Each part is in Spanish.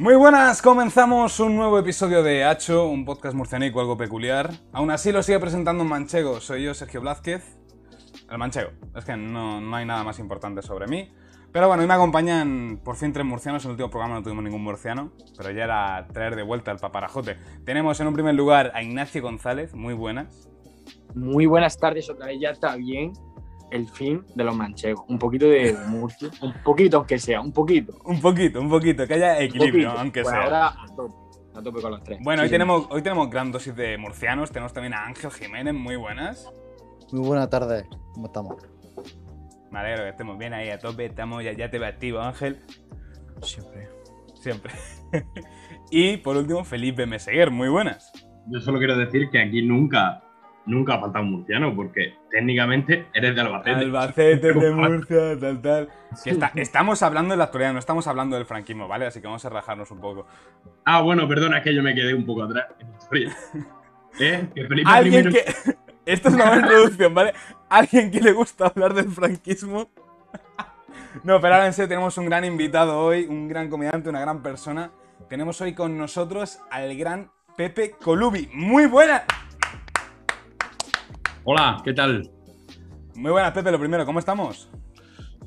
Muy buenas, comenzamos un nuevo episodio de Hacho, un podcast murcianico algo peculiar. Aún así lo sigue presentando un manchego, soy yo, Sergio Blázquez. El manchego, es que no, no hay nada más importante sobre mí. Pero bueno, hoy me acompañan por fin tres murcianos. En el último programa no tuvimos ningún murciano, pero ya era traer de vuelta el paparajote. Tenemos en un primer lugar a Ignacio González, muy buenas. Muy buenas tardes, otra vez ya está bien el fin de los manchegos. Un poquito de Murcia, un poquito aunque sea, un poquito. Un poquito, un poquito, que haya equilibrio, Poquito. aunque Por sea. ahora a tope, a tope con los tres. Bueno, hoy Sí, tenemos, hoy tenemos gran dosis de murcianos. Tenemos también a Ángel Jiménez, muy buenas. Muy buena tarde, ¿cómo estamos? Me alegro que estemos bien ahí a tope. Estamos, ya, ya te veo activo, Ángel. Siempre. Siempre. y por último, Felipe Meseguer, muy buenas. Yo solo quiero decir que aquí nunca, nunca ha faltado un murciano, porque técnicamente eres de Albacete. Albacete de Murcia, tal, tal. Que está- estamos hablando de la actualidad, no estamos hablando del franquismo, ¿vale? Así que vamos a rajarnos un poco. Ah, bueno, perdona, es que yo me quedé un poco atrás en historia. ¿Eh? Que Felipe Alguien primero- que. Esto es una buena introducción, ¿vale? Alguien que le gusta hablar del franquismo. No, pero ahora en serio, tenemos un gran invitado hoy, un gran comediante, una gran persona. Tenemos hoy con nosotros al gran Pepe Colubi. Muy buena. Hola, ¿qué tal? Muy buenas, Pepe, lo primero, ¿cómo estamos?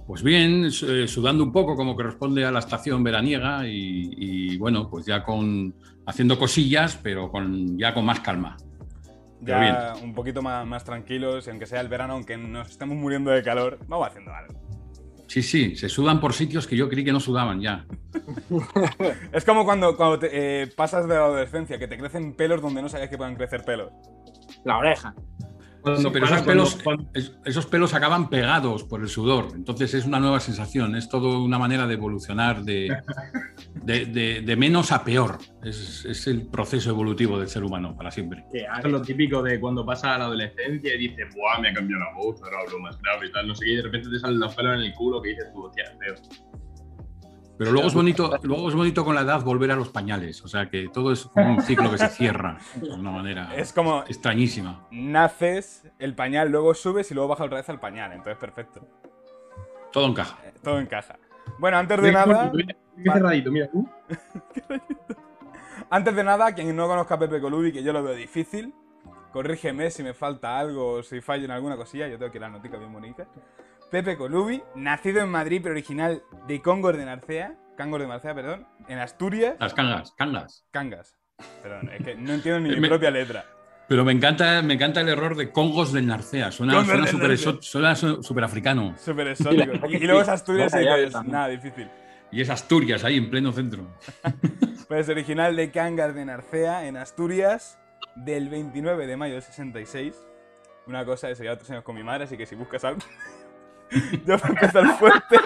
Pues bien, eh, sudando un poco como corresponde a la estación veraniega y, y, bueno, pues ya con haciendo cosillas, pero con ya con más calma. Ya un poquito más, más tranquilos, y aunque sea el verano, aunque nos estemos muriendo de calor, vamos haciendo algo. Sí, sí, se sudan por sitios que yo creí que no sudaban ya. Es como cuando, cuando te, eh, pasas de la adolescencia, que te crecen pelos donde no sabías que puedan crecer pelos. La oreja. Cuando Sí, pero esos pelos, cuando- es- esos pelos acaban pegados por el sudor. Entonces es una nueva sensación, es todo una manera de evolucionar de, de- de- de menos a peor. Es, es el proceso evolutivo del ser humano para siempre. Esto es lo típico de cuando pasa a la adolescencia y dices, ¡buah, me ha cambiado la voz, ahora hablo más grave y tal, no sé qué, y de repente te salen los pelos en el culo que dices tú, hostia, feo. Pero luego es bonito, luego es bonito con la edad volver a los pañales. O sea que todo es como un ciclo que se cierra de una manera Es como extrañísima. naces, el pañal, luego subes y luego baja otra vez al pañal. Entonces, perfecto. Todo encaja. Eh, Todo encaja. Bueno, antes de nada, qué cerradito, mira tú. antes de nada, quien no conozca a Pepe Colubi, que yo lo veo difícil, corrígeme si me falta algo o si fallo en alguna cosilla, yo tengo aquí las noticas bien bonitas. Pepe Colubi, nacido en Madrid, pero original de Congos de Narcea, Cangos de Narcea, perdón, en Asturias, Las cangas, cangas. Cangas. Perdón, es que no entiendo ni mi propia letra. Pero me encanta, me encanta el error de Congos del Narcea. Suena, súper Narcea. eso- suena su- súper africano. Súper exótico. Y, y luego es Asturias y ya, también. nada, difícil. Y es Asturias, ahí en pleno centro. Pues original de Cangas de Narcea, en Asturias, del 29 de mayo del 66. Una cosa de sería otros años con mi madre, así que si buscas algo. Yo para empezar fuerte.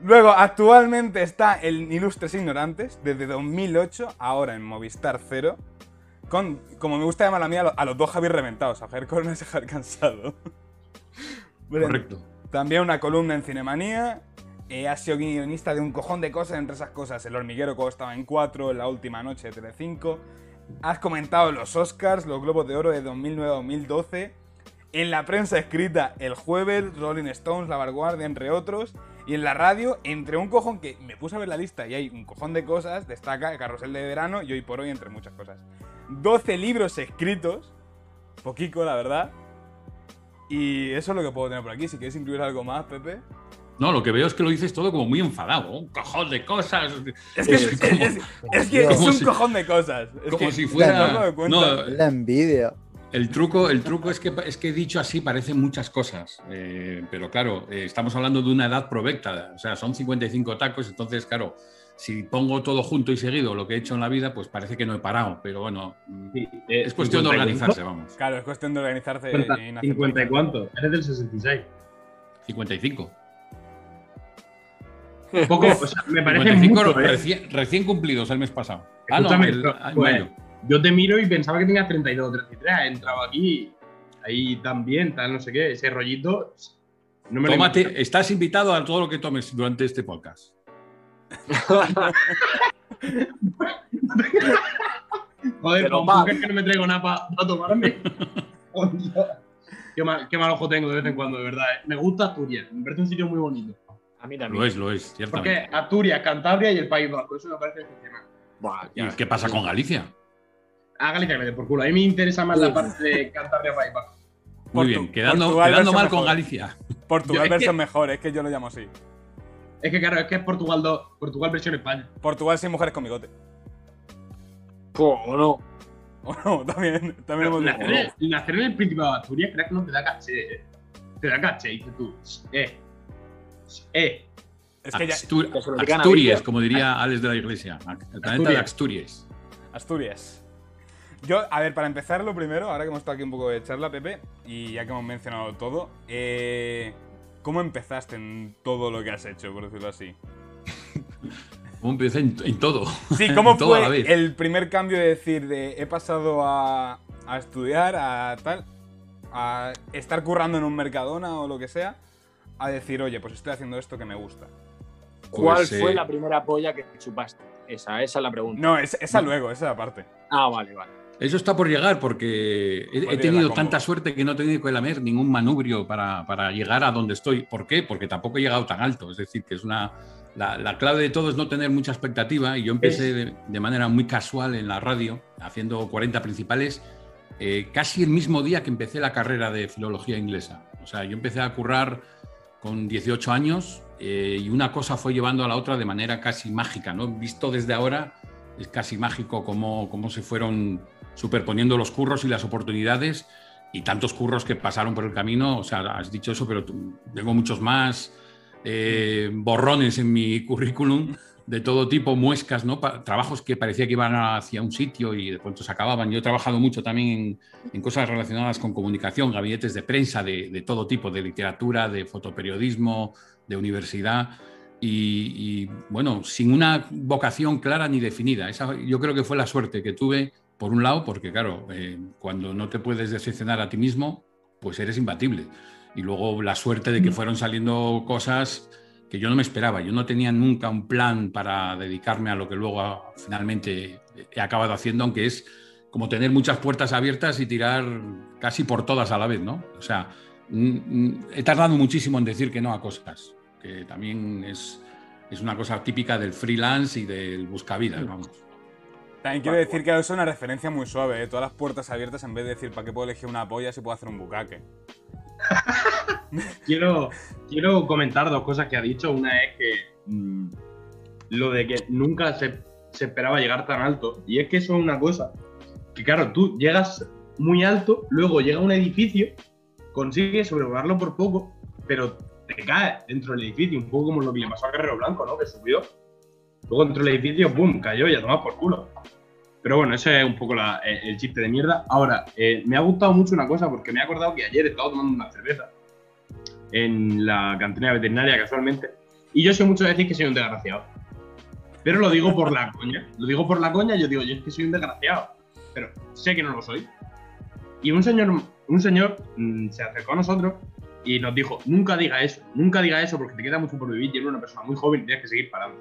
Luego, actualmente está el Ilustres Ignorantes, desde 2008, ahora en Movistar Cero. Con, como me gusta llamar a mí, a, lo- a los dos Javier reventados, a Javier Corona y a Javier Cansado. Correcto. también una columna en Cinemanía. Eh, ha sido guionista de un cojón de cosas, entre esas cosas, El hormiguero cuando estaba en 4, La última noche de Telecinco. Has comentado los Oscars, los Globos de Oro de 2009-2012. En la prensa escrita, El Jueves, Rolling Stones, La Vanguardia, entre otros. Y en la radio, entre un cojón que me puse a ver la lista y hay un cojón de cosas, destaca Carrusel de Verano y Hoy por Hoy, entre muchas cosas. 12 libros escritos, poquico la verdad. Y eso es lo que puedo tener por aquí. Si quieres incluir algo más, Pepe. No, lo que veo es que lo dices todo como muy enfadado. Un cojón de cosas. Es que es, Es como- es- es que un si- cojón de cosas. Es como que si fuera. cuenta. No, La envidia. El truco, el truco es, que, es que dicho así parecen muchas cosas, eh, pero claro, eh, estamos hablando de una edad provecta, o sea, son 55 tacos, entonces claro, si pongo todo junto y seguido lo que he hecho en la vida, pues parece que no he parado, pero bueno, mm, Sí, eh, es cuestión de 50 y organizarse, vamos. Claro, es cuestión de organizarse cuánto. y nacer 50 y cuánto, eres del 66. 55. Poco, o sea, me parece 55 mucho, ¿eh? recién, recién cumplidos el mes pasado. Ah, no, el- ah, en pues, mayo. Yo te miro y pensaba que tenías 32 o 33. He entrado aquí, ahí también, tal, no sé qué. Ese rollito. No me lo. Tómate, estás invitado a todo lo que tomes durante este podcast. Joder, Pero ¿cómo va. que es que no me traigo nada para tomarme? Qué, mal, qué mal ojo tengo de vez en cuando, de verdad. ¿eh? Me gusta Asturias, me parece un sitio muy bonito. A mí también. Lo es, lo es, Porque ciertamente. Asturias, Cantabria y el País Vasco. Eso me parece excepcional. Buah, ¿Y ya. qué pasa con Galicia? A Galicia que me dé por culo. A mí me interesa más la parte de Cantabria País Vasco. Muy Portu- bien, quedando, quedando mal con. Galicia. Portugal es versión que- mejor, es que yo lo llamo así. Es que claro, es que es Portugal 2, Portugal versión España. Portugal sin mujeres con bigote. Pues, ¿o no? O no, también, también hemos nacer, dicho. en, nacer en el Principado de Asturias, creo que no te da caché. eh. Te da caché, dices tú. Eh. Eh. Es que. Astur- Asturias, como diría Alex de la Iglesia. El planeta de Asturias. Asturias. Yo, a ver, para empezar lo primero, ahora que hemos estado aquí un poco de charla, Pepe, y ya que hemos mencionado todo, eh, ¿cómo empezaste en todo lo que has hecho, por decirlo así? ¿Cómo empecé en, en todo? Sí, ¿cómo fue el primer cambio de decir de he pasado a, a estudiar, a tal, a estar currando en un Mercadona o lo que sea, a decir, oye, pues estoy haciendo esto que me gusta? ¿Cuál Pues, fue eh, la primera polla que chupaste? Esa, esa es la pregunta. No, es- esa luego, esa aparte. Ah, vale, vale. Eso está por llegar porque he, he tenido tanta suerte que no he tenido que lamer ningún manubrio para, para llegar a donde estoy. ¿Por qué? Porque tampoco he llegado tan alto. Es decir, que es una. La, la clave de todo es no tener mucha expectativa y yo empecé de, de manera muy casual en la radio, haciendo 40 principales, eh, casi el mismo día que empecé la carrera de filología inglesa. O sea, yo empecé a currar con 18 años eh, y una cosa fue llevando a la otra de manera casi mágica, ¿no? Visto desde ahora, es casi mágico cómo, cómo se fueron superponiendo los curros y las oportunidades y tantos curros que pasaron por el camino. O sea, has dicho eso, pero tengo muchos más eh, borrones en mi currículum de todo tipo, muescas, ¿no? Trabajos que parecía que iban hacia un sitio y de pronto se acababan. Yo he trabajado mucho también en, cosas relacionadas con comunicación, gabinetes de prensa de, de todo tipo, de literatura, de fotoperiodismo, de universidad. Y, y, bueno, sin una vocación clara ni definida. Esa yo creo que fue la suerte que tuve, por un lado, porque claro, eh, cuando no te puedes decepcionar a ti mismo, pues eres imbatible. Y luego la suerte de que fueron saliendo cosas que yo no me esperaba. Yo no tenía nunca un plan para dedicarme a lo que luego ah, finalmente he acabado haciendo, aunque es como tener muchas puertas abiertas y tirar casi por todas a la vez, ¿no? O sea, mm, mm, he tardado muchísimo en decir que no a cosas, que también es, es una cosa típica del freelance y del buscavidas, vamos. También quiero decir que eso es una referencia muy suave, ¿eh? todas las puertas abiertas en vez de decir para qué puedo elegir una polla si puedo hacer un bucaque. Quiero, quiero comentar dos cosas que ha dicho. Una es que mm, lo de que nunca se, se esperaba llegar tan alto. Y es que eso es una cosa. Que claro, tú llegas muy alto, luego llega un edificio, consigues sobrevolarlo por poco, pero te caes dentro del edificio, un poco como lo que le pasó a Guerrero Blanco, ¿no? Que subió. Luego dentro del edificio, ¡boom! cayó y a tomar por culo. Pero bueno, ese es un poco la- el, chiste de mierda. Ahora, eh, me ha gustado mucho una cosa porque me he acordado que ayer estaba tomando una cerveza en la cantina veterinaria casualmente. Y yo soy mucho de decir que soy un desgraciado. Pero lo digo por la coña. Lo digo por la coña, yo digo, yo es que soy un desgraciado. Pero sé que no lo soy. Y un señor, un señor mm, se acercó a nosotros y nos dijo, nunca diga eso, nunca diga eso porque te queda mucho por vivir y eres una persona muy joven y tienes que seguir parando.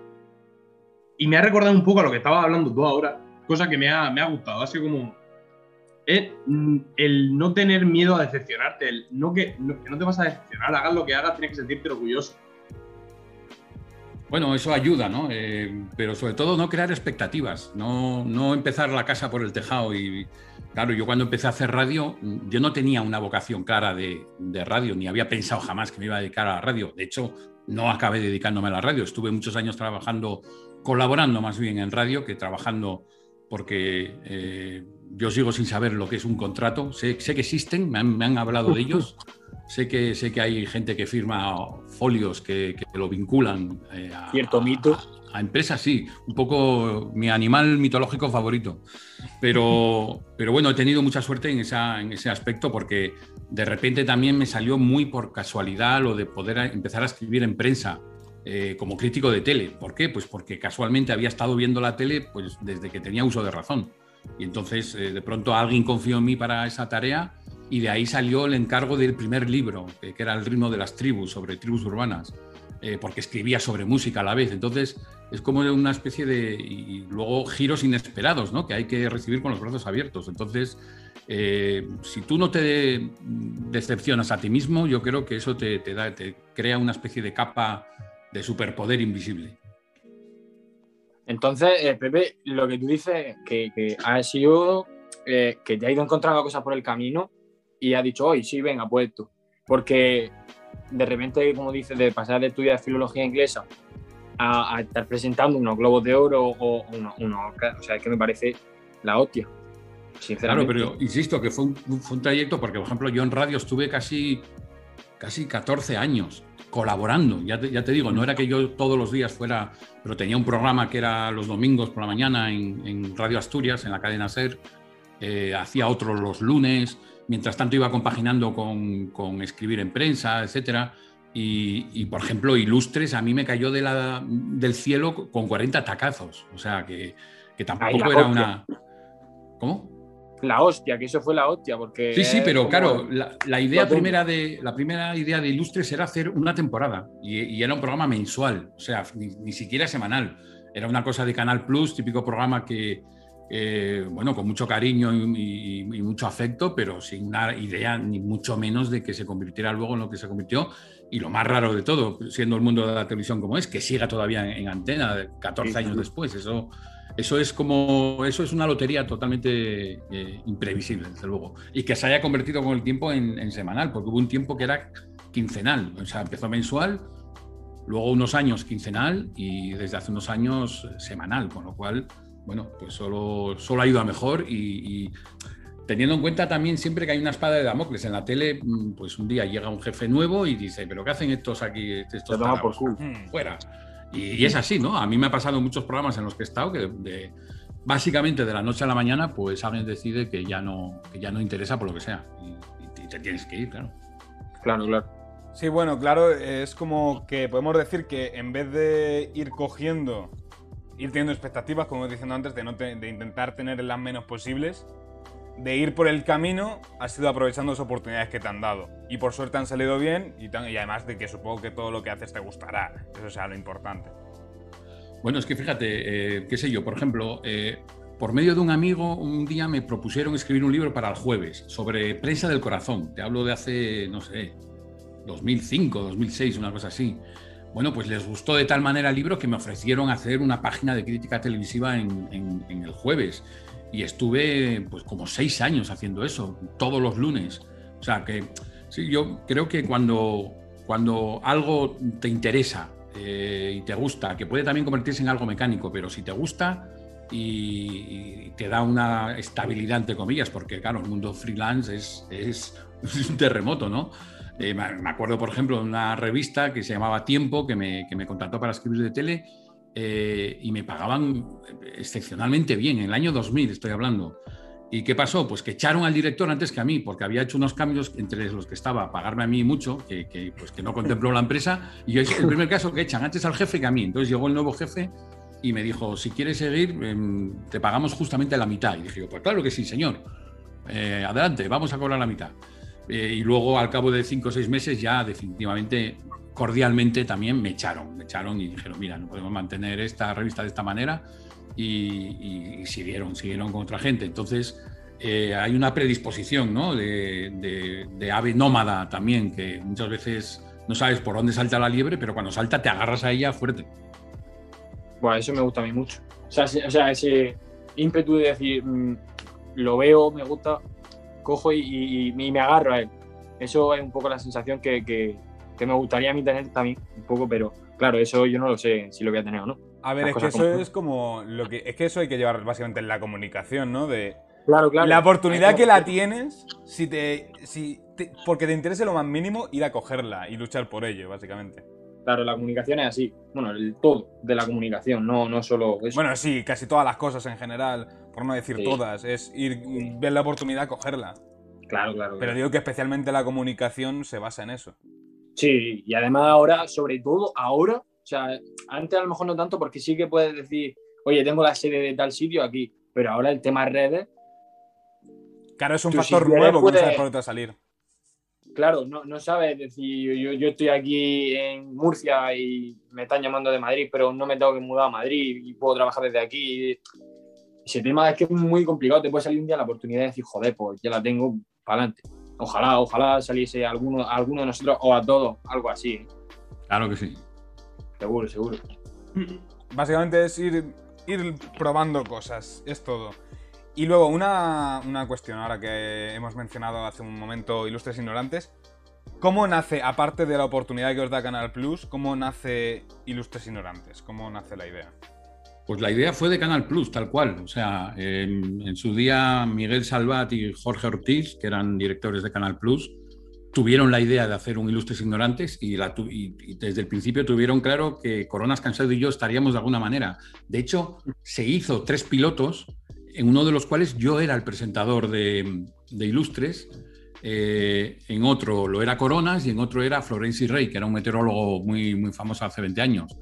Y me ha recordado un poco a lo que estabas hablando tú ahora, cosa que me ha, me ha gustado. Ha sido como eh, mm, el no tener miedo a decepcionarte, el no que, no, te vas a decepcionar, hagas lo que hagas, tienes que sentirte orgulloso. Bueno, eso ayuda, ¿no? Eh, pero sobre todo no crear expectativas, no, no empezar la casa por el tejado. Y claro, yo cuando empecé a hacer radio, yo no tenía una vocación clara de, de radio, ni había pensado jamás que me iba a dedicar a la radio. De hecho, no acabé dedicándome a la radio. Estuve muchos años trabajando, colaborando más bien en radio que trabajando porque eh, yo sigo sin saber lo que es un contrato. Sé, sé que existen, me han, me han hablado de ellos. Sé que, sé que hay gente que firma folios que, que lo vinculan eh, a, Cierto mito. A, a, empresas, sí. Un poco mi animal mitológico favorito. Pero, pero bueno, he tenido mucha suerte en, esa, en ese aspecto porque de repente también me salió muy por casualidad lo de poder empezar a escribir en prensa. Eh, como crítico de tele. ¿Por qué? Pues porque casualmente había estado viendo la tele pues, desde que tenía uso de razón. Y entonces eh, de pronto alguien confió en mí para esa tarea y de ahí salió el encargo del primer libro, que, que era El ritmo de las tribus, sobre tribus urbanas, eh, porque escribía sobre música a la vez. Entonces es como una especie de... y luego giros inesperados, ¿no? Que hay que recibir con los brazos abiertos. Entonces, eh, si tú no te decepcionas a ti mismo, yo creo que eso te, te, da, te crea una especie de capa de superpoder invisible. Entonces, eh, Pepe, lo que tú dices, que, que ha sido eh, que te ha ido encontrando cosas por el camino y ha dicho, hoy sí, venga, pues esto. Porque de repente, como dices, de pasar de estudiar filología inglesa a, a estar presentando unos globos de oro o unos, Oscars, o sea, es que me parece la hostia. Claro, Sinceramente. pero insisto que fue un, fue un trayecto porque, por ejemplo, yo en radio estuve casi, casi 14 años colaborando. Ya te, ya te digo, no era que yo todos los días fuera, pero tenía un programa que era los domingos por la mañana en, en Radio Asturias, en la cadena SER. Eh, hacía otros los lunes. Mientras tanto iba compaginando con, con escribir en prensa, etcétera. Y, y, por ejemplo, Ilustres a mí me cayó de la, del cielo con 40 tacazos. O sea, que, que tampoco era una... ¿Cómo? La hostia, que eso fue la hostia, porque... Sí, sí, pero como- claro, la, la idea primera de, la primera idea de Ilustres era hacer una temporada y, y era un programa mensual, o sea, ni, ni siquiera semanal. Era una cosa de Canal Plus, típico programa que, eh, bueno, con mucho cariño y, y- y mucho afecto, pero sin una idea ni mucho menos de que se convirtiera luego en lo que se convirtió. Y lo más raro de todo, siendo el mundo de la televisión como es, que siga todavía en, en antena 14 Sí, años sí. después. Eso, eso es como, eso es una lotería totalmente eh, imprevisible, desde luego. Y que se haya convertido con el tiempo en, en semanal, porque hubo un tiempo que era quincenal, o sea, empezó mensual, luego unos años quincenal y desde hace unos años semanal, con lo cual, bueno, pues solo, solo ha ido a mejor y, y teniendo en cuenta también siempre que hay una espada de Damocles en la tele, mm, pues un día llega un jefe nuevo y dice, pero ¿qué hacen estos aquí? Estos por. Hmm. fuera. Y, y es así, ¿no? A mí me ha pasado en muchos programas en los que he estado que de- básicamente de la noche a la mañana, pues alguien decide que ya no, que ya no interesa por lo que sea. Y, y te tienes que ir, claro. Claro, claro. Sí, bueno, claro, es como que podemos decir que en vez de ir cogiendo, ir teniendo expectativas, como diciendo antes, de, no te- de intentar tener las menos posibles, de ir por el camino, has ido aprovechando las oportunidades que te han dado. Y por suerte han salido bien y, tan- y además de que supongo que todo lo que haces te gustará. Eso sea lo importante. Bueno, es que fíjate, eh, qué sé yo, por ejemplo, eh, por medio de un amigo, un día me propusieron escribir un libro para el jueves sobre prensa del corazón. Te hablo de hace, no sé, 2005, 2006, una cosa así. Bueno, pues les gustó de tal manera el libro que me ofrecieron hacer una página de crítica televisiva en, en- en el jueves. Y estuve pues como seis años haciendo eso, todos los lunes. O sea que sí, yo creo que cuando, cuando algo te interesa eh, y te gusta, que puede también convertirse en algo mecánico, pero si te gusta y, te da una estabilidad, entre comillas, porque claro, el mundo freelance es, es, un terremoto, ¿no? Eh, me me acuerdo, por ejemplo, de una revista que se llamaba Tiempo, que me, que me contrató para escribir de tele eh, y me pagaban excepcionalmente bien, en el año 2000 estoy hablando. ¿Y qué pasó? Pues que echaron al director antes que a mí, porque había hecho unos cambios entre los que estaba a pagarme a mí mucho, que, que, pues que no contempló la empresa, y yo es el primer caso que echan antes al jefe que a mí. Entonces llegó el nuevo jefe y me dijo, si quieres seguir, em, te pagamos justamente la mitad. Y dije yo, pues claro que sí, señor. Eh, adelante, vamos a cobrar la mitad. Eh, y luego, al cabo de cinco o seis meses, ya definitivamente, cordialmente también me echaron. Me echaron y dijeron, mira, no podemos mantener esta revista de esta manera. Y, y- y siguieron, siguieron con otra gente. Entonces, eh, hay una predisposición ¿no? de, de- de ave nómada también, que muchas veces no sabes por dónde salta la liebre, pero cuando salta te agarras a ella fuerte. Bueno, eso me gusta a mí mucho. O sea, ese, o sea, ese ímpetu de decir, mm, lo veo, me gusta, cojo y, y- y me agarro a él. Eso es un poco la sensación que, que- que me gustaría a mí tener también, un poco, pero claro, eso yo no lo sé si lo voy a tener o no. A ver, Las es que eso como es como lo que es que eso hay que llevar básicamente en la comunicación, ¿no? De Claro, claro. la oportunidad que la tienes, si te, si te- porque te interese lo más mínimo, ir a cogerla y luchar por ello, básicamente. Claro, la comunicación es así. Bueno, el todo de la comunicación, no, no solo eso. Bueno, sí, casi todas las cosas en general, por no decir Sí. todas, es ir, ver la oportunidad, cogerla. claro, claro. Pero claro. digo que especialmente la comunicación se basa en eso. Sí, y además ahora, sobre todo ahora, o sea, antes a lo mejor no tanto porque sí que puedes decir, oye, tengo la sede de tal sitio aquí, pero ahora el tema redes, Claro, es un factor si nuevo que no puedes- sabes por dónde salir. claro, no, no sabes decir, yo, yo estoy aquí en Murcia y me están llamando de Madrid, pero no me tengo que mudar a Madrid y puedo trabajar desde aquí. Ese tema es que es muy complicado, te puede salir un día la oportunidad de decir, joder, pues ya la tengo para adelante. Ojalá, ojalá saliese a alguno, a alguno de nosotros o a todos, algo así. ¿eh? Claro que sí. Seguro, seguro. Básicamente es ir, ir probando cosas, es todo. Y luego, una, una cuestión ahora que hemos mencionado hace un momento, Ilustres Ignorantes. ¿Cómo nace, aparte de la oportunidad que os da Canal Plus, cómo nace Ilustres Ignorantes? ¿Cómo nace la idea? Pues la idea fue de Canal Plus, tal cual. O sea, en, en su día Miguel Salvat y Jorge Ortiz, que eran directores de Canal Plus, tuvieron la idea de hacer un Ilustres Ignorantes y, desde el principio tuvieron claro que Coronas Cansado y yo estaríamos de alguna manera. De hecho, se hizo tres pilotos, en uno de los cuales yo era el presentador de, de Ilustres, eh, en otro lo era Coronas y en otro era Florenci Rey, que era un meteorólogo muy, muy famoso hace 20 años.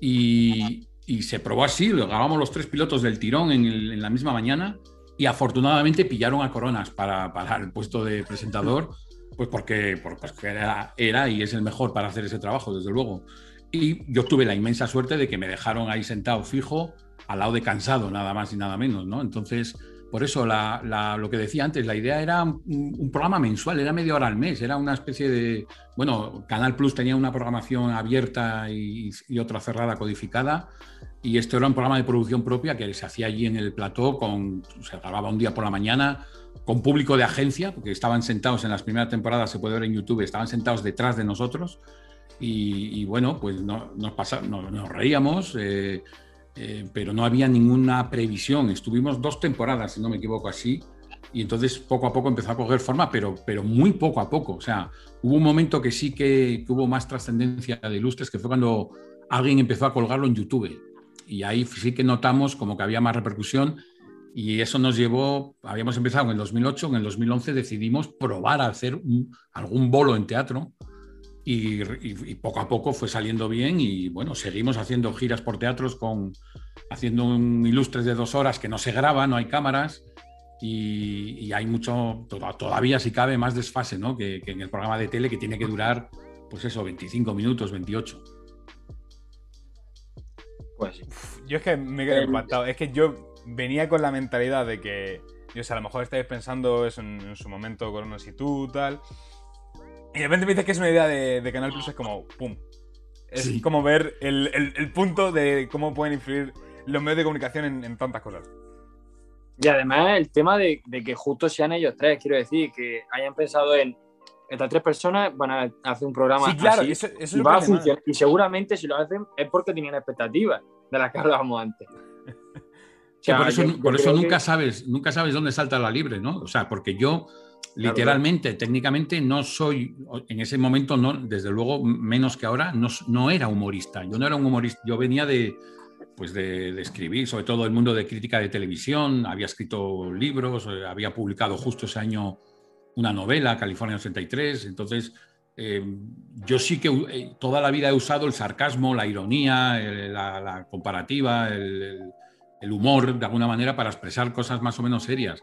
Y, y se probó así, lo grabamos los tres pilotos del tirón en, el- en la misma mañana y afortunadamente pillaron a Coronas para, para el puesto de presentador, pues porque, por- porque era, era y es el mejor para hacer ese trabajo, desde luego. Y yo tuve la inmensa suerte de que me dejaron ahí sentado fijo, al lado de cansado, nada más y nada menos, ¿no? Entonces, por eso lo que decía antes, la idea era un, programa mensual, era media hora al mes, era una especie de, bueno, Canal Plus tenía una programación abierta y, otra cerrada codificada, y esto era un programa de producción propia que se hacía allí en el plató, con, se grababa un día por la mañana, con público de agencia, porque estaban sentados en las primeras temporadas, se puede ver en YouTube, estaban sentados detrás de nosotros, y, bueno, pues no- nos, no- nos reíamos, eh, eh, pero no había ninguna previsión. Estuvimos dos temporadas, si no me equivoco, así, y entonces poco a poco empezó a coger forma, pero, pero muy poco a poco. O sea, hubo un momento que sí que, que hubo más trascendencia de ilustres, que fue cuando alguien empezó a colgarlo en YouTube. Y ahí sí que notamos como que había más repercusión y eso nos llevó, habíamos empezado en el 2008, en el 2011 decidimos probar a hacer un- algún bolo en teatro y, y- y poco a poco fue saliendo bien y bueno, seguimos haciendo giras por teatros con haciendo un ilustres de dos horas que no se graba, no hay cámaras y, y hay mucho, to- todavía si cabe, más desfase ¿no? que, que en el programa de tele que tiene que durar, pues eso, 25 minutos, 28. Pues sí. Yo es que me quedo Eh, impactado. Es que yo venía con la mentalidad de que, yo sé, a lo mejor estáis pensando eso en, en su momento, Coronas y tú, tal. Y de repente me dices que es una idea de, de Canal Plus, es como, ¡pum! Es Sí. como ver el, el- el punto de cómo pueden influir los medios de comunicación en, en tantas cosas. Y además el tema de, de que justo sean ellos tres, quiero decir, que hayan pensado en estas tres personas van a hacer un programa Sí, claro, así eso, eso es y va a funcionar. Y seguramente si lo hacen es porque tenían expectativas de las que hablábamos antes. O Sí, sea, por eso, yo- yo por eso creo nunca que- sabes, nunca sabes dónde salta la libre, ¿no? O sea, porque yo literalmente, técnicamente, no soy, en ese momento, no, desde luego, menos que ahora, no, no era humorista. Yo no era un humorista, yo venía de, pues de, escribir, sobre todo el mundo de crítica de televisión, había escrito libros, eh, había publicado justo ese año una novela, California 83, entonces eh, yo sí que eh, toda la vida he usado el sarcasmo, la ironía, la, comparativa, el humor, de alguna manera, para expresar cosas más o menos serias.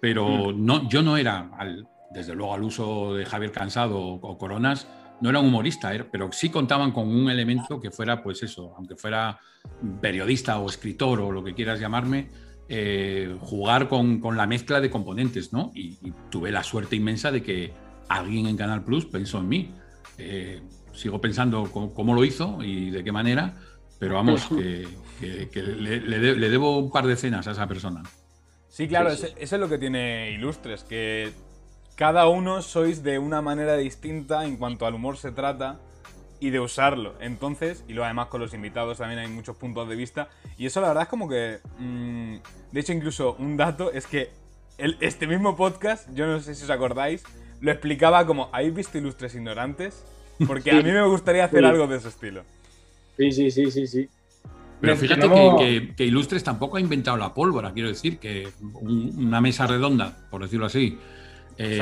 Pero no, yo no era, al- desde luego al uso de Javier Cansado o, o Coronas, no era un humorista, pero sí contaban con un elemento que fuera, pues eso, aunque fuera periodista o escritor o lo que quieras llamarme, eh, jugar con, con la mezcla de componentes, ¿no? Y, y tuve la suerte inmensa de que alguien en Canal Plus pensó en mí. Eh, sigo pensando cómo, cómo lo hizo y de qué manera, pero vamos, que, que- que le, le de- le debo un par de cenas a esa persona. Sí, claro, Sí, sí. ese- eso es lo que tiene Ilustres, que cada uno sois de una manera distinta en cuanto al humor se trata y de usarlo. Entonces, y luego además con los invitados también hay muchos puntos de vista. Y eso la verdad es como que... mm, de hecho, incluso un dato es que el- este mismo podcast, yo no sé si os acordáis, lo explicaba como, ¿habéis visto Ilustres Ignorantes? Porque a mí me gustaría hacer Sí. algo de ese estilo. Sí, sí, sí, sí, sí. Pero fíjate que, que- que Ilustres tampoco ha inventado la pólvora, quiero decir, que un- una mesa redonda, por decirlo así, eh,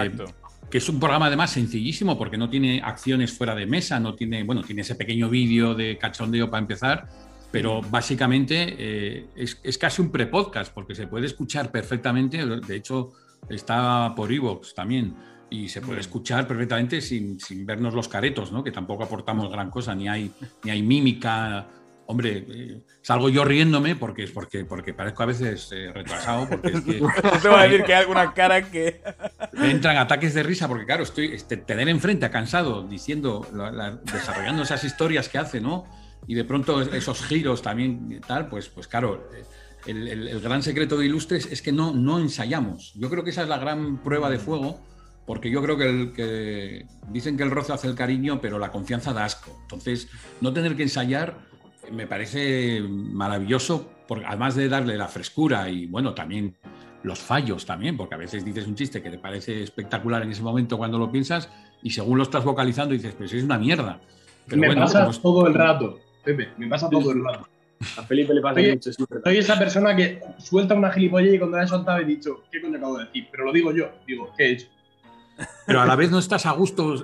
que es un programa además sencillísimo porque no tiene acciones fuera de mesa, no tiene, bueno, tiene ese pequeño vídeo de cachondeo para empezar, pero básicamente eh, es, es casi un pre-podcast porque se puede escuchar perfectamente, de hecho está por Evox también, y se puede escuchar perfectamente sin, sin vernos los caretos, ¿no? que tampoco aportamos gran cosa, ni hay, ni hay mímica. Hombre, eh, salgo yo riéndome porque, porque, porque parezco a veces eh, retrasado, porque es que No te voy a decir que hay alguna cara que... me entran ataques de risa porque, claro, estoy este, tener enfrente a cansado diciendo, la- la- desarrollando esas historias que hace, ¿no? y de pronto esos giros también y tal, pues, pues claro, el, el- el gran secreto de Ilustres es que no, no ensayamos. Yo creo que esa es la gran prueba de fuego, porque yo creo que, el, que dicen que el roce hace el cariño, pero la confianza da asco. Entonces, no tener que ensayar eh, me parece maravilloso, porque además de darle la frescura y bueno, también los fallos también, porque a veces dices un chiste que te parece espectacular en ese momento cuando lo piensas y según lo estás vocalizando dices, pues es una mierda. Pero me bueno, pasa como es- todo el rato, Pepe, me pasa todo el rato. A Felipe le pasa Oye, mucho, ¿verdad? Soy esa persona que suelta una gilipollez y cuando la he soltado he dicho, ¿qué coño acabo de decir? Pero lo digo yo, digo, ¿qué he hecho? Pero a la vez no estás a gusto,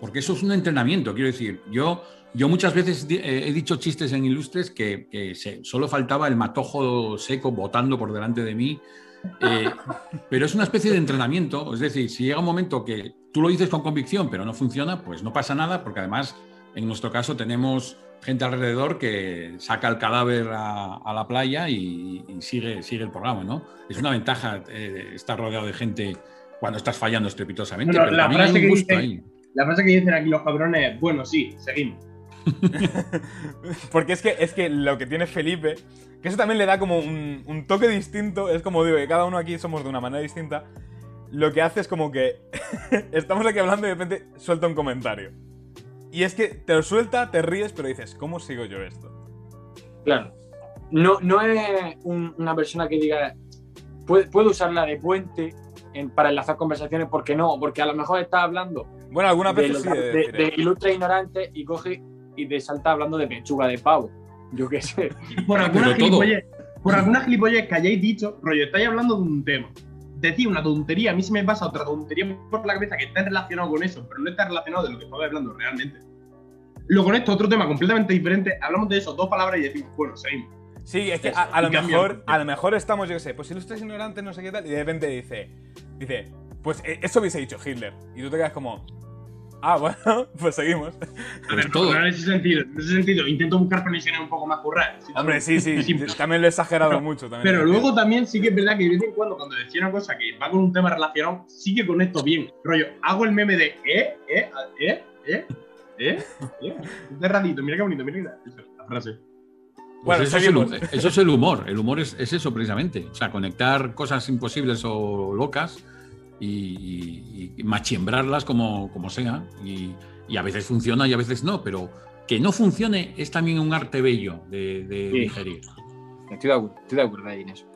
porque eso es un entrenamiento, quiero decir. Yo, yo muchas veces eh, he dicho chistes en Ilustres que, que se- solo faltaba el matojo seco botando por delante de mí, eh, pero es una especie de entrenamiento, es decir, si llega un momento que tú lo dices con convicción, pero no funciona, pues no pasa nada, porque además, en nuestro caso, tenemos gente alrededor que saca el cadáver a, a la playa y, y sigue, sigue el programa, ¿no? Es una ventaja eh, estar rodeado de gente cuando estás fallando estrepitosamente, Bueno, pero la frase que gusto dice- ahí. La frase que dicen aquí los cabrones es, bueno, sí, seguimos. Porque es que, es que lo que tiene Felipe, que eso también le da como un, un toque distinto, es como digo, que cada uno aquí somos de una manera distinta, lo que hace es como que estamos aquí hablando y de repente suelta un comentario. Y es que te lo suelta, te ríes, pero dices, ¿cómo sigo yo esto? Claro. No, no es un- una persona que diga, puede, puedo usarla de puente en- para enlazar conversaciones, porque no, porque a lo mejor está hablando Bueno, algunas de, veces sí, de de- decir, de eh, ilustre ignorante y coge y te salta hablando de pechuga de pavo. Yo qué sé. Por alguna gilipollez, por alguna gilipollez que hayáis dicho, rollo, estáis hablando de un tema. Decir una tontería, a mí se me pasa otra tontería por la cabeza que está relacionado con eso, pero no está relacionado de lo que estaba hablando realmente. Lo conecto a otro tema completamente diferente, hablamos de eso, dos palabras y decimos, bueno, seguimos. Sí, es que Eso, a, a lo mejor, a lo mejor estamos, yo qué sé, pues si ilustres ignorantes, no sé qué tal, y de repente dice, dice, pues eh, eso hubiese dicho Hitler. Y tú te quedas como, ah, bueno, pues seguimos. A ver, todo. no, en ese sentido, en ese sentido, intento buscar conexiones un poco más curradas. Sí, Hombre, sí, sí, también lo he exagerado Pero- mucho. También Pero luego también sí que es verdad que de vez en cuando, cuando decía una cosa que va con un tema relacionado, sí que conecto bien. Rollo, hago el meme de ¿eh? ¿eh? ¿eh? ¿eh? ¿eh? ¿eh? De ratito, mira qué bonito, mira qué la frase. Pues Bueno, eso, es el, eso es el humor. El humor es, es eso precisamente. O sea, conectar cosas imposibles o locas y, y- y machiembrarlas como, como sea. Y, y a veces funciona y a veces no, pero que no funcione es también un arte bello de, de Sí. digerir. Estoy de acuerdo, estoy de acuerdo ahí en eso.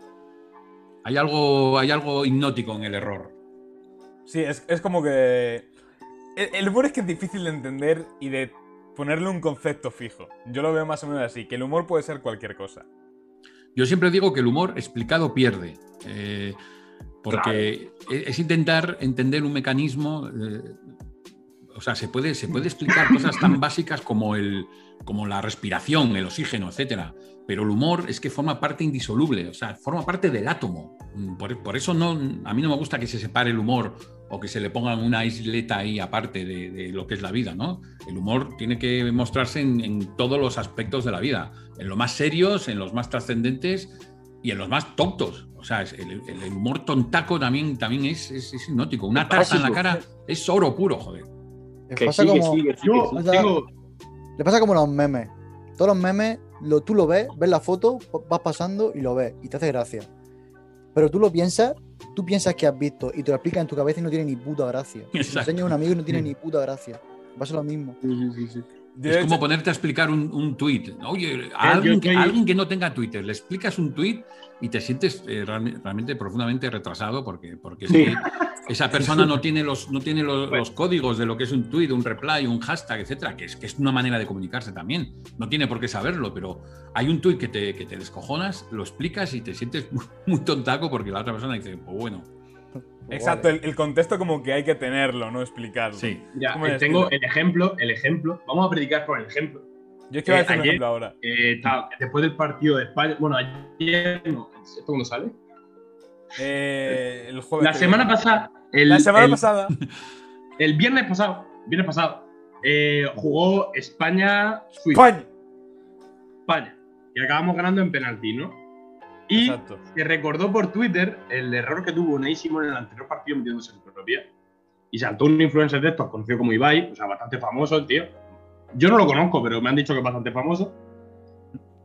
Hay algo, hay algo hipnótico en el error. Sí, es, es como que. El, el humor es que es difícil de entender y de ponerle un concepto fijo. Yo lo veo más o menos así, que el humor puede ser cualquier cosa. Yo siempre digo que el humor explicado pierde. eh, porque es es intentar entender un mecanismo. eh, o sea, se puede, se puede explicar cosas tan básicas como, el, como la respiración, el oxígeno, etcétera. Pero el humor es que forma parte indisoluble, o sea, forma parte del átomo. Mm, Por, por eso no, a mí no me gusta que se separe el humor o que se le pongan una isleta ahí aparte de, de lo que es la vida, ¿no? El humor tiene que mostrarse en, en todos los aspectos de la vida, en los más serios, en los más trascendentes y en los más tontos. O sea, el, el- el humor tontaco también, también es, es, es hipnótico. Una tarta en la cara es oro puro, joder. Que pasa sí, que como, sí, que sí, que Yo sí. O sea, tengo. le pasa como los memes. Todos los memes, lo, tú lo ves, ves la foto, vas pasando y lo ves y te hace gracia. Pero tú lo piensas, tú piensas que has visto y te lo explicas en tu cabeza y no tiene ni puta gracia. Exacto. enseñas a un amigo y no tiene ni puta gracia. Pasa lo mismo. Sí, sí, sí, Es como ponerte a explicar un, un tuit. Oye, a Eh, alguien, que- a alguien que no tenga Twitter, le explicas un tuit y te sientes eh, realme- realmente profundamente retrasado porque, porque es Sí. que esa persona no tiene, los, no tiene los, los códigos de lo que es un tuit, un reply, un hashtag, etcétera, que es, que es una manera de comunicarse también. No tiene por qué saberlo, pero hay un tuit que te, que te descojonas, lo explicas y te sientes muy, muy tontaco porque la otra persona dice, pues bueno, Exacto, el, el contexto como que hay que tenerlo, no explicarlo. sí. Ya, ¿Cómo eh, tengo el ejemplo, el ejemplo. Vamos a predicar con el ejemplo. Yo quiero Eh, decir un ayer- ejemplo ahora. Eh, ta- después del partido de España. Bueno, ayer no. ¿Esto cuándo sale? Eh, el jueves La que semana viene. pasada. El, La semana el- pasada. El viernes pasado. Viernes pasado. eh, jugó España-Suiza. ¡Pañ! España. Y acabamos ganando en penalti, ¿no? Y Exacto. se recordó por Twitter el error que tuvo Unai Simón en el anterior partido metiéndose en propia. Y saltó un influencer de estos, conocido como Ibai, o sea, bastante famoso el tío. Yo no lo conozco, pero me han dicho que es bastante famoso.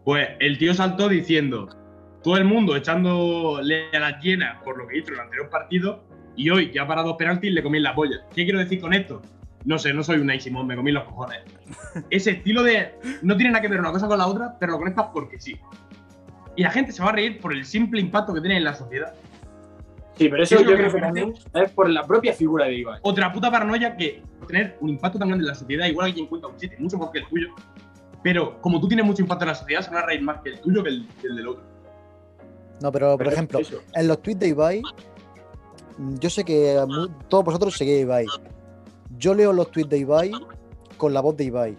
Pues el tío saltó diciendo, todo el mundo echándole a las llenas por lo que hizo en el anterior partido, y hoy, ha parado dos penaltis, le comí la polla. ¿Qué quiero decir con esto? No sé, no soy un Simón, me comí los cojones. Ese estilo de. No tiene nada que ver una cosa con la otra, pero lo conectas porque sí. Y la gente se va a reír por el simple impacto que tiene en la sociedad. Sí, pero eso Es yo creo que también es por la propia figura de Ibai. Otra puta paranoia que tener un impacto tan grande en la sociedad, igual alguien cuenta un chiste, mucho más que el tuyo. Pero como tú tienes mucho impacto en la sociedad, se van a reír más que el tuyo que el, que el del otro. No, pero por ejemplo, eso. en los tweets de Ibai, yo sé que todos vosotros seguís a Ibai. Yo leo los tweets de Ibai con la voz de Ibai.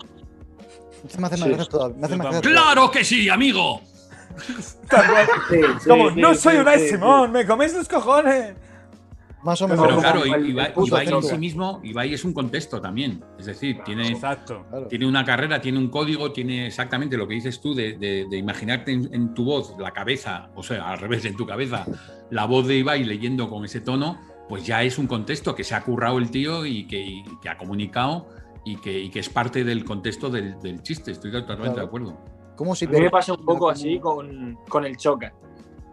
Entonces me hace más Sí. gracia todavía. Me hace más ¡Claro que sí, amigo! Tal cual. Sí, sí, Como, sí, no sí, soy un sí, Ice sí. Simón, me coméis los cojones. Más o menos. Pero claro, Ibai, Ibai en sí mismo, Ibai es un contexto también. Es decir, tiene, Exacto. Claro. tiene una carrera, tiene un código, tiene exactamente lo que dices tú de, de- de imaginarte en, en tu voz la cabeza, o sea, al revés, en tu cabeza, la voz de Ibai leyendo con ese tono, pues ya es un contexto que se ha currado el tío y que, y que ha comunicado y que, y que es parte del contexto del, del chiste. Estoy totalmente Claro. de acuerdo. ¿Cómo si A mí me pasa un poco así con, con el Choca.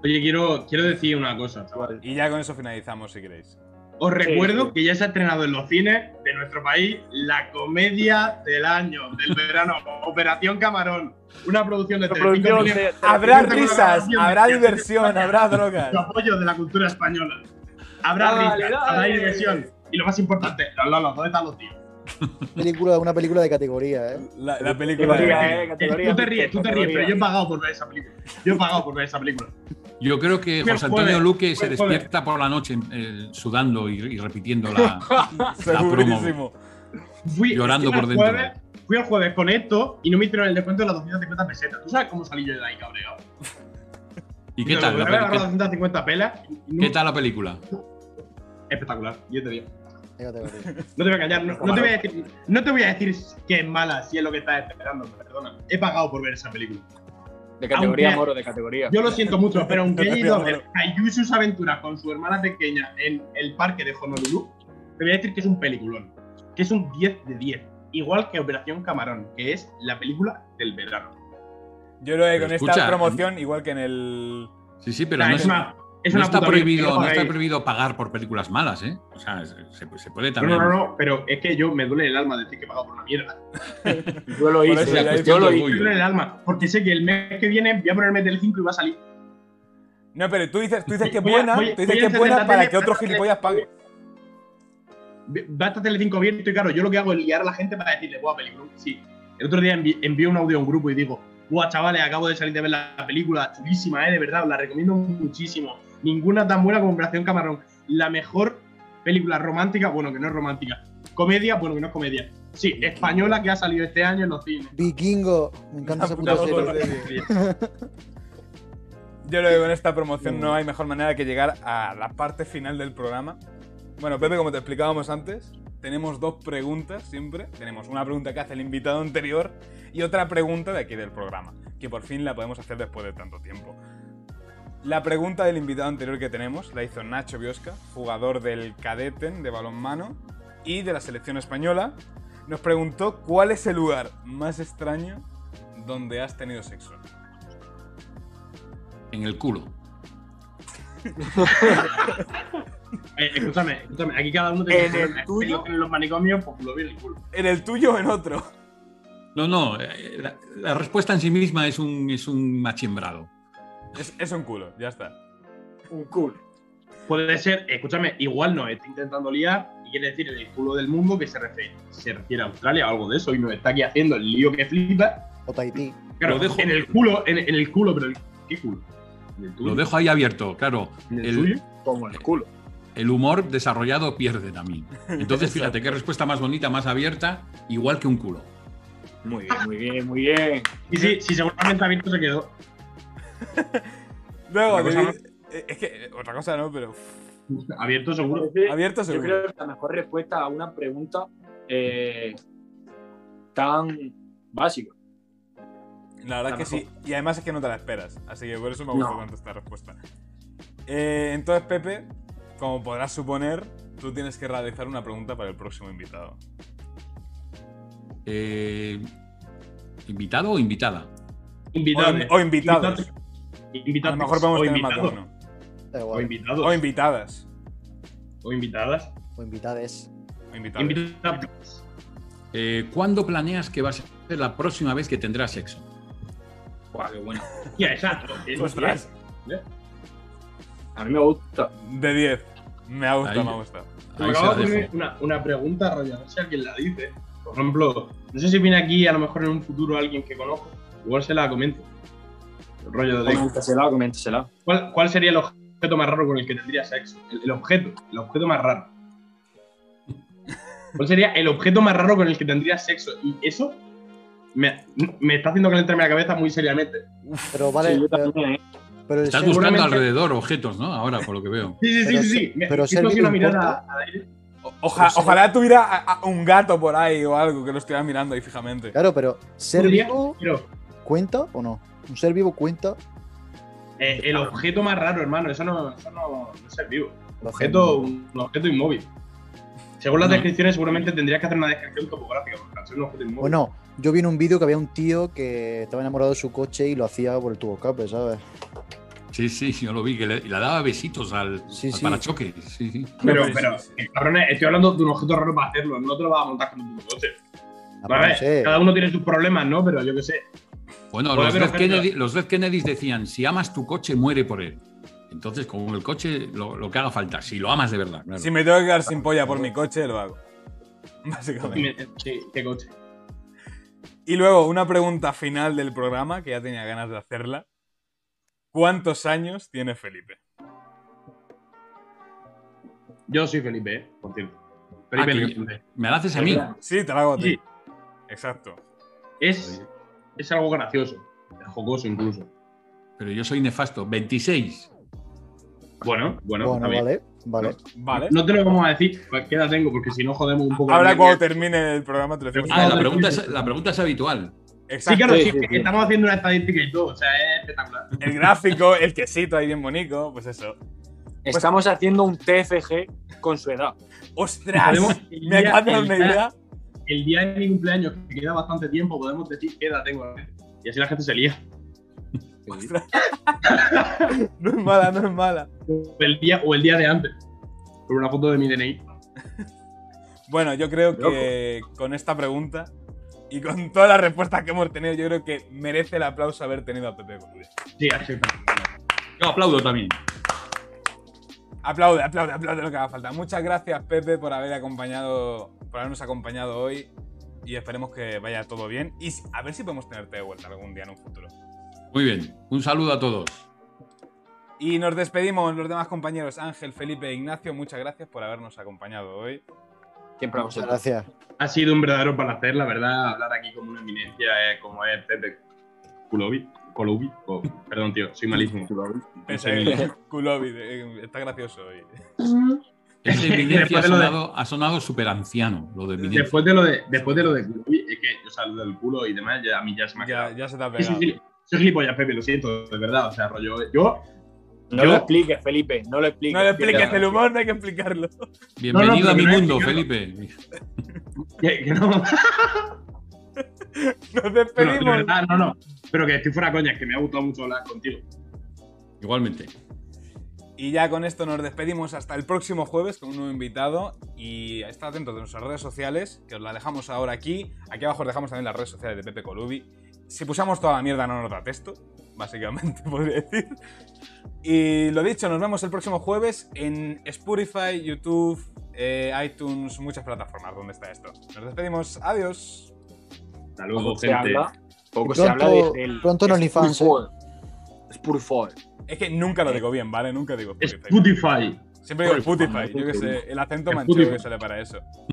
Oye, quiero, quiero decir una cosa, chaval. Y ya con eso finalizamos, si queréis. Os recuerdo sí. que ya se ha estrenado en los cines de nuestro país la comedia del año, del verano, Operación Camarón. Una producción de producción de- Habrá risas, habrá diversión, habrá drogas. El apoyo de la cultura española. Habrá risas, habrá diversión. Y lo más importante, los lolos, ¿dónde están los tíos? Película, una película de categoría, ¿eh? La, la película Categoría, de... eh, categoría, tú te ríes, tú te ríes, pero yo he pagado por ver esa película. Yo he pagado por ver esa película. Yo creo que José Antonio Luque se despierta por la noche eh, sudando y, y repitiendo la, la promo. Fui, Llorando fui por dentro. Jueves, fui el jueves con esto y no me hicieron el descuento de las 250 pesetas. ¿Tú sabes cómo salí yo de ahí, cabreado? ¿Y qué tal? la qué- 250 pelas. y no- ¿Qué tal la película? Espectacular, yo te digo. De categoría. No te voy a callar, no, no te voy a decir, no te voy a decir que es mala si es lo que estás esperando, perdona. He pagado por ver esa película. De categoría, Aunque- moro, de categoría. Yo lo siento mucho, pero aunque haya ido a ver. Caillou y sus aventuras con su hermana pequeña en el parque de Honolulu, te voy a decir que es un peliculón. Que es un 10 de 10. Igual que Operación Camarón, que es la película del verano. Yo que Pero con esta escucha, promoción, igual que en el. Sí, sí, pero O sea, no, es es- una, es no una está prohibido, no está prohibido pagar por películas malas, ¿eh? O sea, se, se puede No, también. no, no, no, pero es que yo me duele el alma decir que he pagado por una mierda. Yo lo hice. eso yo lo hice. Me duele el alma, porque sé que el mes que viene voy a ponerme Telecinco y va a salir. No, pero tú dices, tú dices que es Voy a- buena, voy tú dices voy que es buena para que otro voy a- gilipollas pague. Va a estar Telecinco abierto y claro, yo lo que hago es liar a la gente para decirle, buah, película. Sí. El otro día envi- envío un audio a un grupo y digo, buah, chavales, acabo de salir de ver la película, chulísima, eh, de verdad, os la recomiendo muchísimo. Ninguna tan buena como Operación Camarón. La mejor película romántica, bueno, que no es romántica. Comedia, bueno, que no es comedia. Sí, española que ha salido este año en los cines. Vikingo. Me encanta esa puta serie. Yo creo que con esta promoción no hay mejor manera que llegar a la parte final del programa. Bueno, Pepe, como te explicábamos antes, tenemos dos preguntas siempre. Tenemos una pregunta que hace el invitado anterior y otra pregunta de aquí del programa, que por fin la podemos hacer después de tanto tiempo. La pregunta del invitado anterior que tenemos la hizo Nacho Biosca, jugador del Cadeten de balonmano y de la selección española. Nos preguntó cuál es el lugar más extraño donde has tenido sexo. En el culo. Eh, escúchame, escúchame, aquí cada uno tiene ¿En que el tuyo? En los manicomios, pues lo vi en el culo. ¿En el tuyo o en otro? No, no, eh, la, la respuesta en sí misma es un, es un machimbrado. Es, es un culo, ya está. Un cool. Puede ser, escúchame, igual no, está intentando liar y quiere decir el culo del mundo que se refiere, se refiere a Australia o algo de eso y nos está aquí haciendo el lío que flipa. O Tahití. Claro, Lo dejo- en el culo, en, en el culo, pero el, ¿qué culo? ¿En el tuyo? Lo dejo ahí abierto, claro. ¿En el, el- tuyo? Como el culo. El humor desarrollado pierde también. Entonces, fíjate qué respuesta más bonita, más abierta, igual que un culo. Muy bien, muy bien, muy bien. Y sí, sí, seguramente abierto se quedó. Luego, eh, es que eh, otra cosa no, pero Abierto seguro. abierto Yo seguro. creo que la mejor respuesta a una pregunta eh, tan básica. La verdad la que sí. Y además es que no te la esperas. Así que por eso me gusta No. tanto esta respuesta. Eh, entonces, Pepe, como podrás suponer, tú tienes que realizar una pregunta para el próximo invitado. Eh, ¿Invitado o invitada? Invitados. O- o invitados. A Invitados. lo mejor podemos o tener más de invitados. uno. Da O invitados. O invitadas. O invitadas. O invitades. O invitados. Invitados. Eh, ¿Cuándo planeas que va a ser la próxima vez que tendrás sexo? Buah, qué bueno. Ya, exacto. Ostras. A mí me gusta. De 10. Me ha gustado, Ahí. me ha gustado. Me acabo de poner una, una pregunta, rollo, a ver si alguien la dice. Por ejemplo, no sé si viene aquí a lo mejor en un futuro alguien que conozco. Igual se la comento. Rollo de Coméntasela, coméntasela. ¿cuál, cuál sería el objeto más raro con el que tendría sexo? El, el objeto, el objeto más raro. ¿Cuál sería el objeto más raro con el que tendría sexo? Y eso me, me está haciendo calentarme la cabeza muy seriamente. Pero vale, Sí, yo pero, también, ¿eh? pero Estás buscando seguramente- alrededor objetos, ¿no? Ahora, por lo que veo. Sí, sí, sí, Pero sí. sí. Pero aquí una mirada al aire. Oja- ojalá tuviera a- a un gato por ahí o algo que lo estuviera mirando ahí fijamente. Claro, pero ser vivo Pero cuenta o no? ¿Un ser vivo cuenta? eh, el objeto más raro, hermano, eso no, eso no, no es ser vivo. Entonces, Objeto, un, un objeto inmóvil. Según las No. descripciones, seguramente tendrías que hacer una descripción topográfica, porque al ser un objeto inmóvil. Bueno, yo vi en un vídeo que había un tío que estaba enamorado de su coche y lo hacía por el tubo escape, ¿sabes? Sí, sí, yo lo vi, que le, y le daba besitos al, Sí, al sí. parachoque. Sí, sí. pero, pero, cabrones, estoy hablando de un objeto raro para hacerlo, no te lo vas a montar con tu coche. Ah, Vale, no sé. Cada uno tiene sus problemas, ¿no? Pero yo qué sé. Bueno, los Red. Kennedy, los Red Kennedys decían, si amas tu coche, muere por él. Entonces, con el coche, lo, lo que haga falta, si lo amas de verdad. claro. Si me tengo que quedar sin polla por mi coche, lo hago. Básicamente. Sí, qué coche. Y luego, una pregunta final del programa, que ya tenía ganas de hacerla. ¿Cuántos años tiene Felipe? Yo soy Felipe, ¿eh? por cierto. Ah, Felipe Legrande. me la haces a mí. Sí, te la hago a ti. Sí. Exacto. Es, es algo gracioso, jocoso incluso. Pero yo soy nefasto. 26. Bueno, bueno, Bueno, vale, vale. Vale. No te lo vamos a decir qué edad tengo, porque si no jodemos un poco. Ahora cuando termine el programa te lo decimos. Ah, la no, pregunta, no, es, la pregunta es habitual. Sí, Exacto. claro, Sí, sí, sí, sí. estamos haciendo una estadística y todo, o sea, es espectacular. El gráfico, el quesito ahí bien bonito, pues eso. Estamos haciendo un TFG con su edad. ¡Ostras! Me acabas de una idea. El día de mi cumpleaños, que queda bastante tiempo, podemos decir qué edad tengo. ¿eh? Y así la gente se lía. No es mala, no es mala. O el día, o el día de antes. Por una foto de mi DNI. Bueno, yo creo que con esta pregunta y con todas las respuestas que hemos tenido, yo creo que merece el aplauso haber tenido a Pepe. Sí, así. Yo aplaudo también. Aplaude, aplaude, aplaude lo que haga falta. Muchas gracias, Pepe, por haber acompañado, por habernos acompañado hoy. Y esperemos que vaya todo bien. Y a ver si podemos tenerte de vuelta algún día en un futuro. Muy bien. Un saludo a todos. Y nos despedimos los demás compañeros, Ángel, Felipe e Ignacio. Muchas gracias por habernos acompañado hoy. Siempre a Muchas vosotros. gracias. Ha sido un verdadero placer, la verdad, hablar aquí como una eminencia, eh, como es Pepe Kulovi. Kolovi. Oh, perdón, tío, soy malísimo. Kulovi, eh, está gracioso hoy. Ese eminencia ha Después de lo de- sonado, ha sonado súper anciano, lo de eminencia. Después de lo de, después de lo de Kulovi, es que, o sea, lo del culo y demás, ya, a mí ya se me ha Ya, quedado. ya se te ha Sí, pegado. sí, sí. Soy gilipollas, Pepe, lo siento, de verdad. O sea, rollo. Yo. No Yo- lo expliques, Felipe. No lo expliques. No le expliques el humor, no hay que explicarlo. Bienvenido No, no, a mi mundo. Felipe. Que, que no. Nos Bueno, de despedimos. verdad, no, no. Pero que estoy fuera coña, que me ha gustado mucho hablar contigo. Igualmente. Y ya con esto nos despedimos hasta el próximo jueves con un nuevo invitado. Y estad atentos de nuestras redes sociales, que os la dejamos ahora aquí. Aquí abajo os dejamos también las redes sociales de Pepe Colubi. Si pusamos toda la mierda no nos da texto, básicamente podría decir. Y lo dicho, nos vemos el próximo jueves en Spotify, YouTube, eh, iTunes, muchas plataformas donde está esto. Nos despedimos, adiós. Hasta luego, Poco se gente. habla. Poco Y se habla pronto- de, del. pronto en OnlyFans, ¿eh? Spotify. Es que nunca lo digo bien, ¿vale? Nunca digo Spotify. Spotify. Siempre digo Spotify, Spotify, yo que sé, el acento manchego que sale para eso.